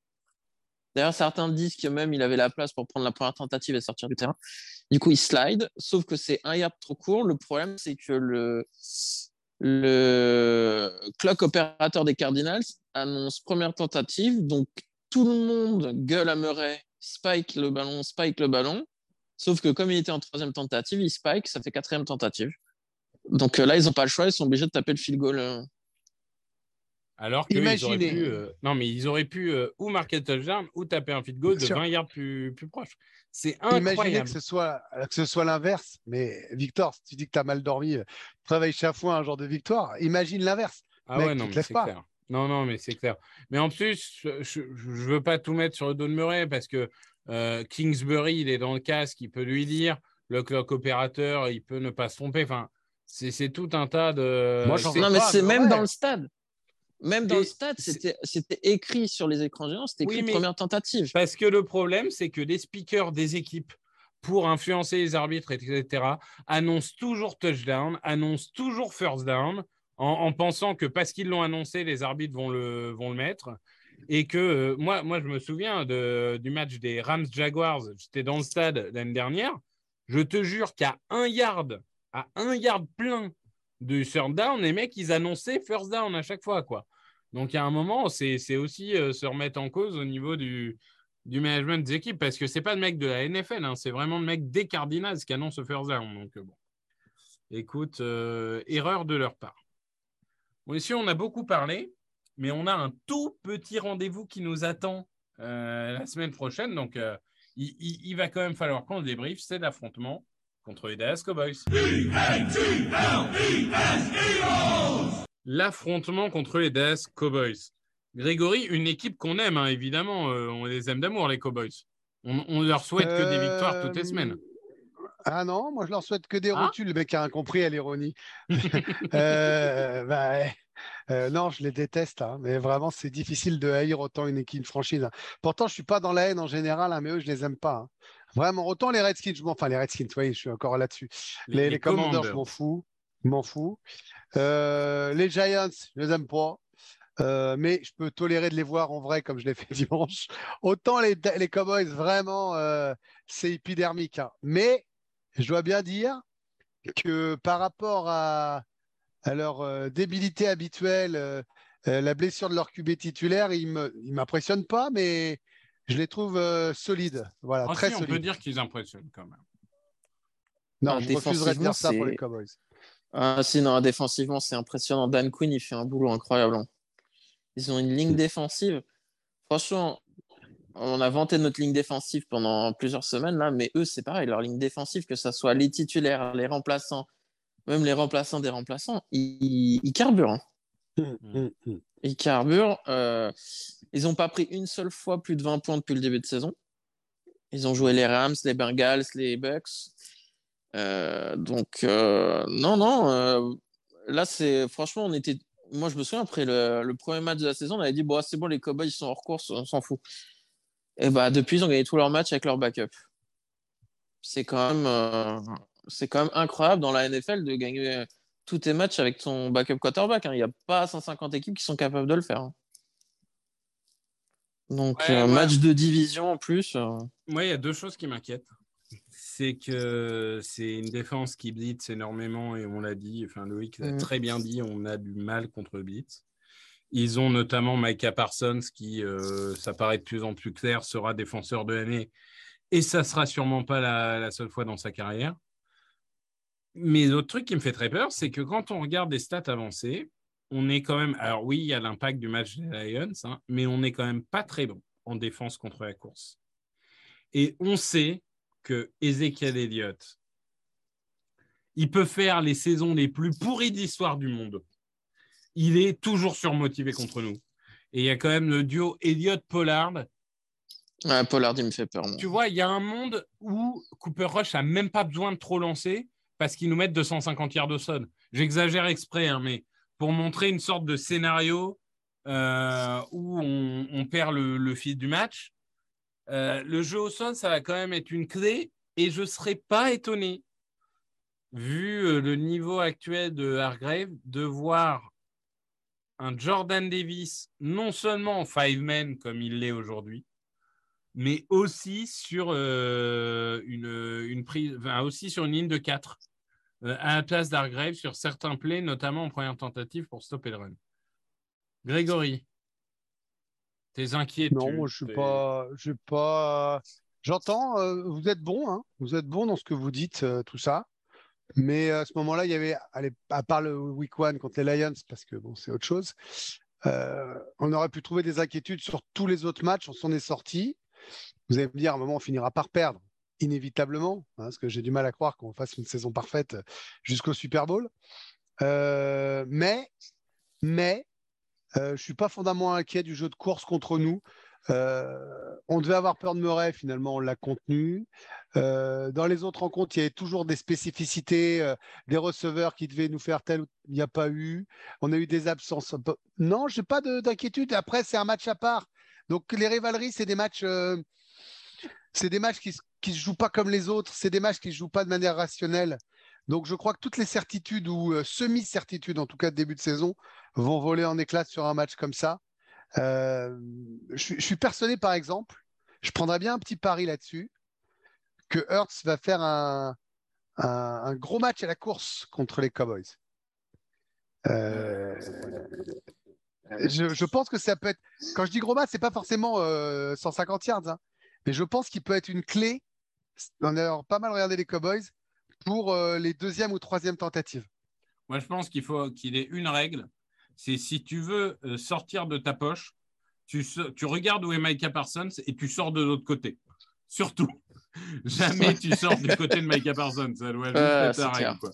D'ailleurs, certains disent que même il avait la place pour prendre la première tentative et sortir du terrain. Du coup, il slide, sauf que c'est un yard trop court. Le problème, c'est que le, le clock opérateur des Cardinals annonce première tentative. Donc, tout le monde gueule à Murray, spike le ballon, spike le ballon. Sauf que comme il était en troisième tentative, il spike, ça fait quatrième tentative. Donc euh, là, ils n'ont pas le choix, ils sont obligés de taper le field goal.
Alors qu'ils auraient
Imaginez.
pu, euh, non, mais ils auraient pu euh, ou marquer le touchdown ou taper un feed goal de
Bien sûr.
20 yards plus, plus proche. C'est
Imaginez
incroyable.
que ce soit, que ce soit l'inverse. Mais Victor, si tu dis que tu as mal dormi, travaille chaque fois un genre de victoire. Imagine l'inverse.
Ah
Mec,
ouais, non, c'est clair. Non, non, mais c'est clair. Mais en plus, je, je veux pas tout mettre sur le dos de Murray parce que euh, Kingsbury, il est dans le casque, il peut lui dire le clock opérateur, il peut ne pas se tromper. Enfin, c'est tout un tas de.
Moi,
Non, mais c'est même
ouais.
dans le stade. Même dans
Et
le stade, c'était écrit sur les écrans géants, c'était écrit première tentative.
Parce que le problème, c'est que les speakers des équipes, pour influencer les arbitres, etc., annoncent toujours touchdown, annoncent toujours first down, en, en pensant que parce qu'ils l'ont annoncé, les arbitres vont le, vont le mettre. Et que euh, moi, moi, je me souviens de- du match des Rams-Jaguars. J'étais dans le stade l'année dernière. Je te jure qu'à un yard, à un yard plein du third down, les mecs, ils annonçaient first down à chaque fois. quoi. Donc, à un moment, c'est aussi euh, se remettre en cause au niveau du, du management des équipes parce que c'est pas le mec de la NFL, hein, c'est vraiment le mec des Cardinals qui annonce first down. Donc, euh, bon. Écoute, euh, erreur de leur part. Bon, ici, on a beaucoup parlé, mais on a un tout petit rendez-vous qui nous attend la semaine prochaine. Donc, il, il- va quand même falloir qu'on débriefe. C'est l'affrontement contre les Dallas Cowboys. L'affrontement contre les Dallas Cowboys. Grégory, une équipe qu'on aime, hein, évidemment. euh, on les aime d'amour, les Cowboys. On, on leur souhaite que des victoires toutes les
Euh,
semaines.
Ah non, moi je leur souhaite que des
Ah.
rotules, le mec a incompris à l'ironie. Euh, bah. Euh, non, je les déteste, hein, mais vraiment c'est difficile de haïr autant une équipe, une franchise. hein. Pourtant, je suis pas dans la haine en général, hein, mais eux, je les aime pas. Vraiment, autant les Redskins, je m'en, enfin les Redskins, oui, je suis encore là-dessus. Les, les Commanders, je m'en fous, je m'en fous. Euh, les Giants, je les aime pas. Euh, mais je peux tolérer de les voir en vrai comme je l'ai fait dimanche. Autant les, les Cowboys, vraiment, euh, c'est épidermique. hein. Mais je dois bien dire que par rapport à, à leur débilité habituelle, la blessure de leur QB titulaire, ils ne m'impressionnent pas, mais je les trouve euh, solides. Voilà,
Ah,
très
si, on peut dire qu'ils impressionnent quand même.
Non,
Ah,
je refuserais de dire ça pour
défensivement,
les
c'est-
Cowboys.
Ah, si, non, défensivement, c'est impressionnant. Dan Quinn, il fait un boulot incroyable. hein. Ils ont une ligne défensive. Franchement, on a vanté notre ligne défensive pendant plusieurs semaines, là, mais eux, c'est pareil. Leur ligne défensive, que ce soit les titulaires, les remplaçants, même les remplaçants des remplaçants, ils, ils carburent. hein. Ils carburent. euh, ils n'ont pas pris une seule fois plus de 20 points depuis le début de saison. Ils ont joué les Rams, les Bengals, les Bucks. Euh, donc, euh, non, non. euh, là, c'est franchement, on était. Moi, je me souviens, après le, premier match de la saison, on avait dit bon, c'est bon, les Cowboys ils sont hors course, on s'en fout. Et bah, depuis, ils ont gagné tous leurs matchs avec leur backup. C'est quand c'est quand même incroyable dans la NFL de gagner tous tes matchs avec ton backup quarterback. hein. Il n'y a pas 150 équipes qui sont capables de le faire. hein. Donc,
Ouais,
euh,
ouais.
match de division en plus. euh,
Moi, il y a deux choses qui m'inquiètent. C'est que c'est une défense qui blitz énormément et on l'a dit, enfin Loïc l'a
Mhm.
très bien dit, on a du mal contre blitz. Ils ont notamment Micah Parsons qui, euh, ça paraît de plus en plus clair, sera défenseur de l'année et ça sera sûrement pas la, la seule fois dans sa carrière. Mais l'autre truc qui me fait très peur, c'est que quand on regarde des stats avancées, on est quand même. Alors oui, il y a l'impact du match des Lions, hein, mais on n'est quand même pas très bon en défense contre la course. Et on sait que Ezekiel Elliott, il peut faire les saisons les plus pourries d'histoire du monde. Il est toujours surmotivé contre nous. Et il y a quand même le duo Elliott-Pollard.
Ouais, Pollard, il me fait peur. moi.
Tu vois, il y a un monde où Cooper Rush a même pas besoin de trop lancer parce qu'ils nous mettent 250 yards de sol. J'exagère exprès, hein, mais pour montrer une sorte de scénario euh, où on, perd le, fil du match, euh, le jeu au sol, ça va quand même être une clé et je ne serais pas étonné, vu euh, le niveau actuel de Hargrave, de voir un Jordan Davis non seulement en five men comme il l'est aujourd'hui, mais aussi sur euh, une, une prise, enfin, aussi sur une ligne de 4 euh, à la place d'Hargrave sur certains plays, notamment en première tentative pour stopper le run. Grégory, tes inquiétudes
Non, moi, je suis pas, je suis pas. J'entends, euh, vous êtes bon, hein, vous êtes bon dans ce que vous dites, euh, tout ça. Mais à ce moment-là, il y avait, allez, à part le week one contre les Lions, parce que bon, c'est autre chose. euh, on aurait pu trouver des inquiétudes sur tous les autres matchs. On s'en est sorti. Vous allez me dire, à un moment, on finira par perdre, inévitablement, hein, parce que j'ai du mal à croire qu'on fasse une saison parfaite jusqu'au Super Bowl. Euh, mais, mais, euh, je suis pas fondamentalement inquiet du jeu de course contre nous. Euh, on devait avoir peur de Murray, finalement, on l'a contenu. Euh, dans les autres rencontres, il y avait toujours des spécificités, des receveurs qui devaient nous faire tel ou il n'y a pas eu. On a eu des absences. Non, j'ai pas de- d'inquiétude. Après, c'est un match à part. Donc, les rivaleries, c'est des matchs, euh, c'est des matchs qui, qui se jouent pas comme les autres. C'est des matchs qui se jouent pas de manière rationnelle. Donc, je crois que toutes les certitudes ou euh, semi-certitudes, en tout cas de début de saison, vont voler en éclats sur un match comme ça. Euh, je, suis- persuadé, par exemple, je prendrais bien un petit pari là-dessus, que Hertz va faire un, gros match à la course contre les Cowboys. Je, je pense que ça peut être. Quand je dis gros match, c'est pas forcément euh, 150 yards, hein, mais je pense qu'il peut être une clé. On a pas mal regardé les Cowboys pour euh, les deuxième ou troisième tentatives.
Moi, je pense qu'il faut qu'il ait une règle. C'est si tu veux euh, sortir de ta poche, tu, tu regardes où est Micah Parsons et tu sors de l'autre côté. Surtout, jamais tu sors du côté de Micah Parsons. Ça doit juste
Euh,
être ta
c'est
règle, quoi.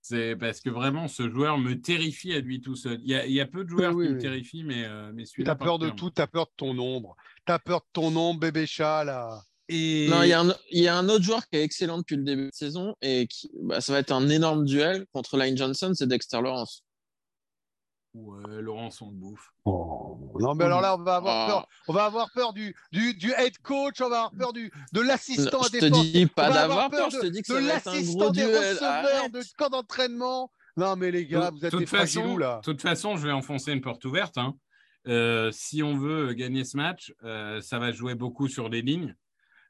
C'est parce que vraiment, ce joueur me terrifie à lui tout seul. Il y a, il y a peu de joueurs
Oui,
qui
oui.
me terrifient, mais, euh, mais
Tu
celui-là.
as peur de tout, tu as peur de ton ombre. Tu as peur de ton ombre, bébé chat, là.
Et...
Non, il y, a un, il y a un autre joueur qui est excellent depuis le début de saison et qui, bah, ça va être un énorme duel contre Lane Johnson, c'est Dexter Lawrence.
Ouais, Laurence, on le bouffe.
Non, mais alors là, on va avoir
Oh.
peur. On va avoir peur du, du, du head coach, on va avoir peur du, de l'assistant à
je te
défense.
dis
On
pas d'avoir peur, je
de,
te dis que
de l'assistant des
duel.
receveurs,
Arrête.
de camp d'entraînement. Non, mais les gars, vous êtes
De
des
toute façon,
fragilous, là.
de toute façon, je vais enfoncer une porte ouverte. hein. Euh, si on veut gagner ce match, euh, ça va jouer beaucoup sur les lignes.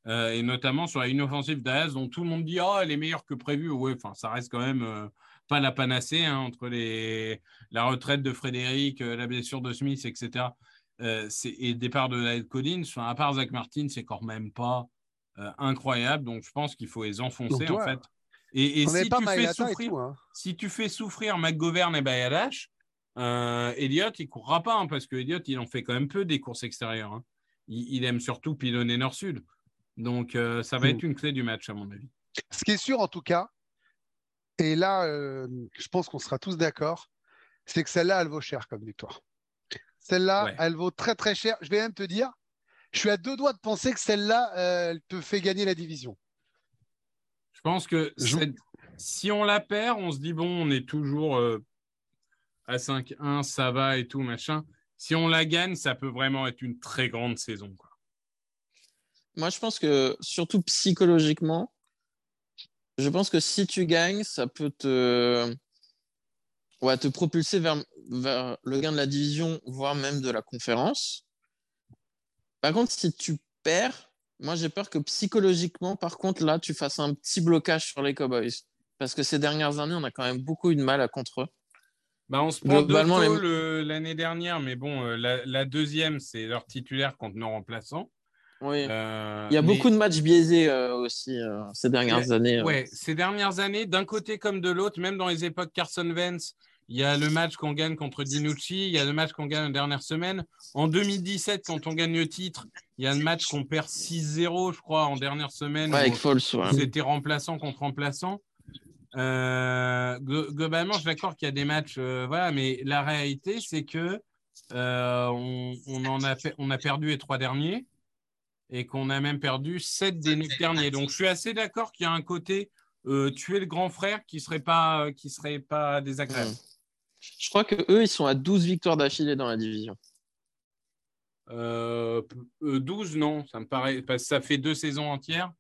euh, et notamment sur la ligne offensive d'Az, dont tout le monde dit oh, elle est meilleure que prévu. Ouais, enfin, ça reste quand même euh, pas la panacée hein, entre les, la retraite de Frédéric, euh, la blessure de Smith, etc. Euh, c'est- et le départ de Lyle Collins. Enfin, à part Zach Martin, c'est quand même pas euh, incroyable. Donc, je pense qu'il faut les enfoncer en fait. Et, si tu fais souffrir
tout. Hein.
si tu fais souffrir McGovern et Bayalash, euh, Elliott, il courra pas, hein, parce que Elliott, il en fait quand même peu des courses extérieures. hein. Il, il aime surtout pilonner nord-sud. Donc, euh, ça va
Mm.
être une clé du match, à mon avis.
Ce qui est sûr, en tout cas, et là, euh, je pense qu'on sera tous d'accord, c'est que celle-là, elle vaut cher comme victoire. Celle-là,
Ouais.
elle vaut très très cher. Je vais même te dire, je suis à deux doigts de penser que celle-là, euh, elle te fait gagner la division.
Je pense que
Je-
si on la perd, on se dit, bon, on est toujours euh, à 5-1, ça va et tout, machin. Si on la gagne, ça peut vraiment être une très grande saison. quoi.
Moi, je pense que, surtout psychologiquement, je pense que si tu gagnes, ça peut te, ouais, te propulser vers, vers le gain de la division, voire même de la conférence. Par contre, si tu perds, moi, j'ai peur que psychologiquement, par contre, là, tu fasses un petit blocage sur les Cowboys. Parce que ces dernières années, on a quand même beaucoup eu de mal à contre eux.
Bah, on se prend
Globalement, les-
l'année dernière, mais bon, euh, la, la deuxième, c'est leur titulaire contre nos remplaçants.
Oui.
Euh,
Il y a
mais-
beaucoup de matchs biaisés euh, aussi euh, ces dernières années.
Ouais, ces dernières années, d'un côté comme de l'autre, même dans les époques Carson Vance, il y a le match qu'on gagne contre Dinucci, il y a le match qu'on gagne la dernière semaine. En 2017, quand on gagne le titre, il y a le match qu'on perd 6-0, je crois, en dernière semaine.
Ouais, avec Foles, ouais.
C'était remplaçant contre remplaçant. Glo- globalement, je suis d'accord qu'il y a des matchs, voilà, mais la réalité, c'est que on, on en a, pe- on a perdu les trois derniers et qu'on a même perdu sept des neuf derniers. Donc, je suis assez d'accord qu'il y a un côté euh, tuer le grand frère qui serait pas, qui serait pas désagréable.
Mm. Je crois que eux, ils sont à 12 victoires d'affilée dans la division.
Euh, p- euh, 12, non, ça me paraît, parce que ça fait deux saisons entières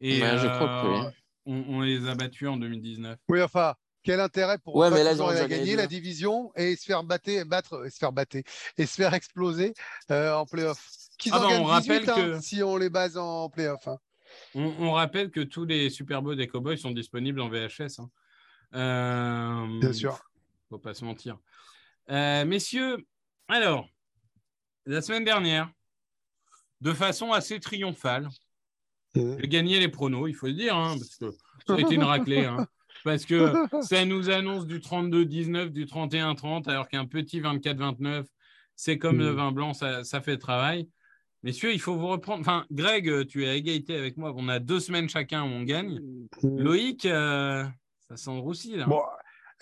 et
je crois que oui.
euh, on, on les a battus en 2019.
Oui, enfin, quel intérêt pour
Ouais, mais là, ils ont
la
déjà
gagner
gagné
la
deux.
division et se faire battre, battre, et se faire battre et se faire exploser euh, en playoff? Qu'ils
Ah
en
bah,
gagnent
on rappelle
18, hein,
que-
si on les base en playoff. hein.
On, on rappelle que tous les Super des Cowboys sont disponibles en VHS. hein. Euh,
Bien sûr.
Faut pas se mentir. Euh, messieurs, alors, la semaine dernière, de façon assez triomphale, j'ai gagné les pronos, il faut le dire, hein, parce que ça a été une raclée. hein. parce que ça nous annonce du 32-19, du 31-30, alors qu'un petit 24-29, c'est comme le
Mhm.
vin blanc, ça, ça fait le travail. Messieurs, il faut vous reprendre. Enfin, Greg, tu es à égalité avec moi. On a deux semaines chacun où on gagne. Loïc, euh, ça sent le roussi là.
Bon,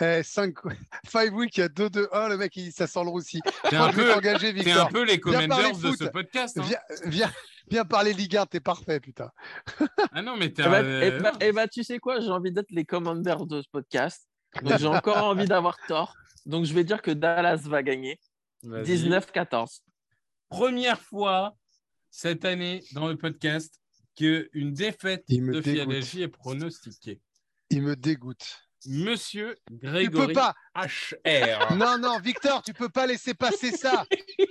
Eh, 5 Five Week, il y a 2-2-1. Le mec, il, ça sent le roussi.
T'es un peu,
t'engager,
t'es un
Victor.
peu les commanders de ce podcast. hein.
Viens, viens, viens parler Ligue 1, t'es parfait, putain.
Ah non, mais t'es
Eh
un-
ben, tu sais quoi, j'ai envie d'être les commanders de ce podcast. Donc j'ai encore envie d'avoir tort. Donc je vais dire que Dallas va gagner.
Vas-y.
19-14.
Première fois cette année dans le podcast qu'une défaite de
dégoûte.
Philadelphie est pronostiquée.
Il me dégoûte.
Monsieur
Tu
Grégory
peux pas.
HR.
Non, non, Victor, tu peux pas laisser passer ça.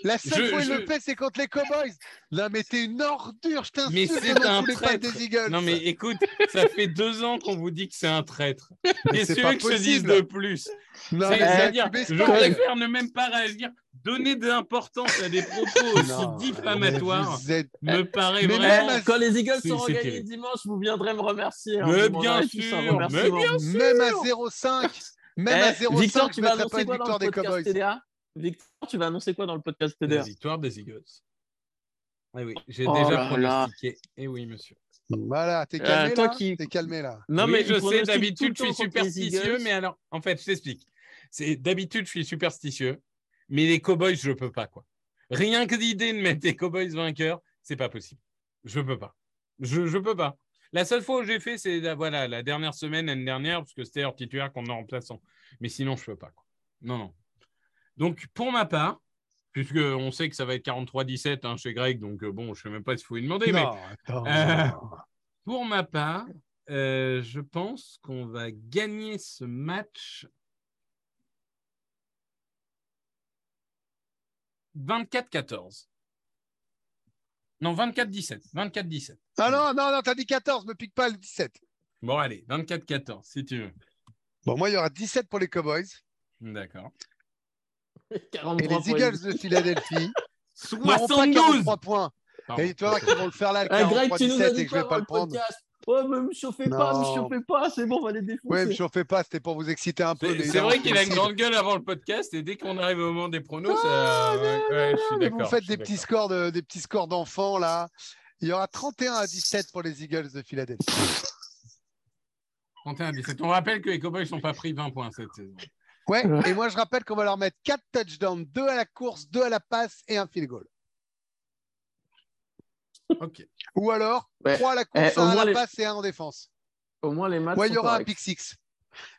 La seule
Je-
fois où il
je-
le fait, c'est contre les Cowboys. Non, mais t'es une ordure, je
Mais
t'insulte
c'est
devant
un traître.
des Eagles.
Non mais écoute, ça fait deux ans qu'on vous dit que c'est un traître. Qu'est-ce
c'est
que tu que je dise
possible.
de plus
Non,
C'est-
mais
C'est-à-dire,
tu
je préfère ne même pas réagir. Donner de l'importance à des propos aussi diffamatoires
mais vous êtes-
me paraît
mais
vraiment.
même à-
Quand les Eagles seront
c'est
gagnés dimanche, vous viendrez me remercier. hein.
Mais bien sûr, mais bien sûr.
Même à 0,5. Même
Eh,
à 0,5,
Victor,
je
tu vas annoncer quoi dans le podcast. TDA Victor, tu vas annoncer quoi dans le podcast
La
TDA
victoire des Eagles. Eh oui, j'ai
Oh
déjà pronostiqué. Eh oui, monsieur.
Voilà, t'es
Euh,
calmé
toi
là
qui-
T'es calmé là.
Non,
oui,
mais
je sais, d'habitude, je suis superstitieux, mais alors, en fait, je t'explique. C'est d'habitude, je suis superstitieux, mais les Cowboys, je peux pas, quoi. Rien que l'idée de mettre les Cowboys vainqueurs, c'est pas possible. Je peux pas. Je, je peux pas. La seule fois où j'ai fait, c'est la, voilà, la dernière semaine, l'année dernière, parce que c'était leur titulaire qu'on a remplaçant. Mais sinon, je peux pas. Quoi. Non, non. Donc, pour ma part, puisque on sait que ça va être 43-17 hein, chez Greg, donc euh, bon, je sais même pas s'il faut lui demander, mais
Non, attends.
Euh, pour ma part, euh, je pense qu'on va gagner ce match 24-14. Non, 24-17. 24-17.
Ah non, non, non, t'as dit 14, me pique pas le 17.
Bon, allez, 24-14, si tu veux.
Bon, moi, il y aura 17 pour les Cowboys.
D'accord.
43
Et les. Eagles de Philadelphie n'auront pas
72
43 points.
Pardon.
Et voir qu'ils vont le faire là, le
Eh, Greg, tu nous as
43-17,
dit
et que je
quoi
vais pas le
le
prendre.
podcast? Ouais, mais me chauffez pas, me
Non.
chauffez pas, c'est bon, on va les défoncer.
Ouais, me chauffez pas, c'était pour vous exciter un peu.
C'est vrai qu'il a une grande gueule avant le podcast et dès qu'on arrive au moment des pronos, ça... ouais, ouais, je suis
Ah, Mais. Vous
je
faites
suis
des petits scores de- des petits scores d'enfants là. Il y aura 31 à 17 pour les Eagles de Philadelphie.
31-17. On rappelle que les Cowboys n'ont pas pris 20 points cette saison.
Ouais,
Ouais.
et moi je rappelle qu'on va leur mettre 4 touchdowns, 2 à la course, 2 à la passe et un field goal. Ou alors
Ouais.
3 à la course,
Eh, au
1 à
moins
la
les-
passe et 1 en défense.
Au moins, les matchs.
Ouais, il y aura un pick 6.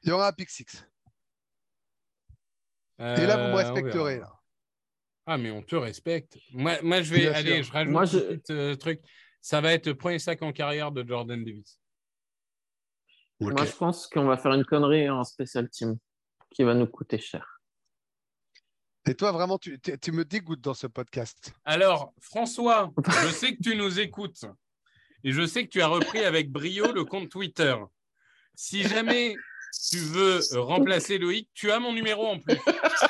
Il y aura un pick 6. Et là, vous me
Euh,
respecterez. Là.
Ah, mais on te respecte. Moi, moi je vais
Bien
aller,
sûr.
je rajoute
Moi,
un petit euh, truc. Ça va être le premier sac en carrière de Jordan Davis.
Moi, je pense qu'on va faire une connerie en spécial team qui va nous coûter cher.
Et toi, vraiment, tu, tu- tu me dégoûtes dans ce podcast.
Alors, François, je sais que tu nous écoutes et je sais que tu as repris avec brio le compte Twitter. Si jamais tu veux euh, remplacer Loïc, tu as mon numéro en plus.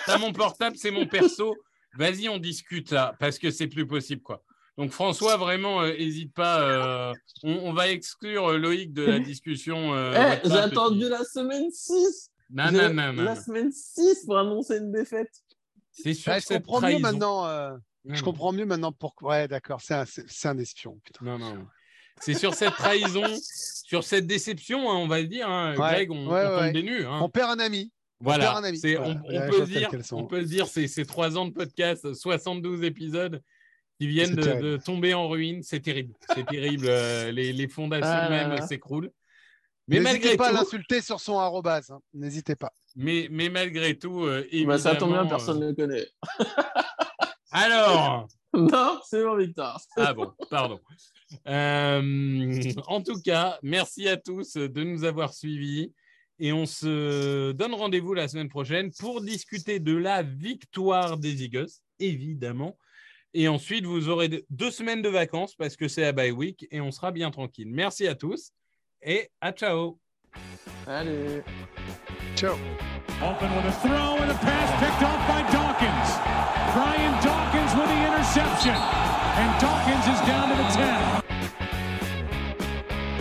Tu as mon portable, c'est mon perso. Vas-y, on discute là, parce que c'est plus possible, quoi. Donc, François, vraiment, n'hésite pas. euh, on, on va exclure euh, Loïc de la discussion. euh,
Eh, j'ai attendu la semaine 6
Non,
J'ai-
non, non, non.
La semaine 6 pour annoncer une défaite.
C'est
Ouais, je comprends
trahison.
mieux maintenant. euh, je
non.
comprends mieux maintenant pourquoi. Ouais, d'accord, c'est un, c'est- c'est un espion. Putain.
Non, non. non. C'est sur cette trahison, sur cette déception, hein, on va le dire, hein,
Ouais,
Greg, on,
ouais,
on tombe
ouais.
des nues. hein.
On perd un ami.
Voilà,
perd un ami.
c'est-
Voilà,
on, on peut dire, on peut le dire, c'est ces trois ans de podcast, 72 épisodes qui viennent de, tomber en ruine. C'est terrible, c'est terrible. euh, les, les fondations
Ah
même s'écroulent. Mais malgré,
N'hésitez pas à
tout,
l'insulter sur son arrobase. hein. N'hésitez pas.
mais, mais malgré tout, euh,
Bah, ça tombe bien,
évidemment,
personne ne le connaît.
euh, Alors,
Non, c'est bon, Victor.
Ah bon, pardon. Euh, en tout cas, merci à tous de nous avoir suivis et on se donne rendez-vous la semaine prochaine pour discuter de la victoire des Eagles, évidemment. Et ensuite, vous aurez de- deux semaines de vacances parce que c'est la bye week et on sera bien tranquille. Merci à tous Eh, ah, et à ciao.
Allez.
Ciao.
Open with a throw and a pass picked off by Dawkins. Brian Dawkins with the interception. And Dawkins is down to the 10.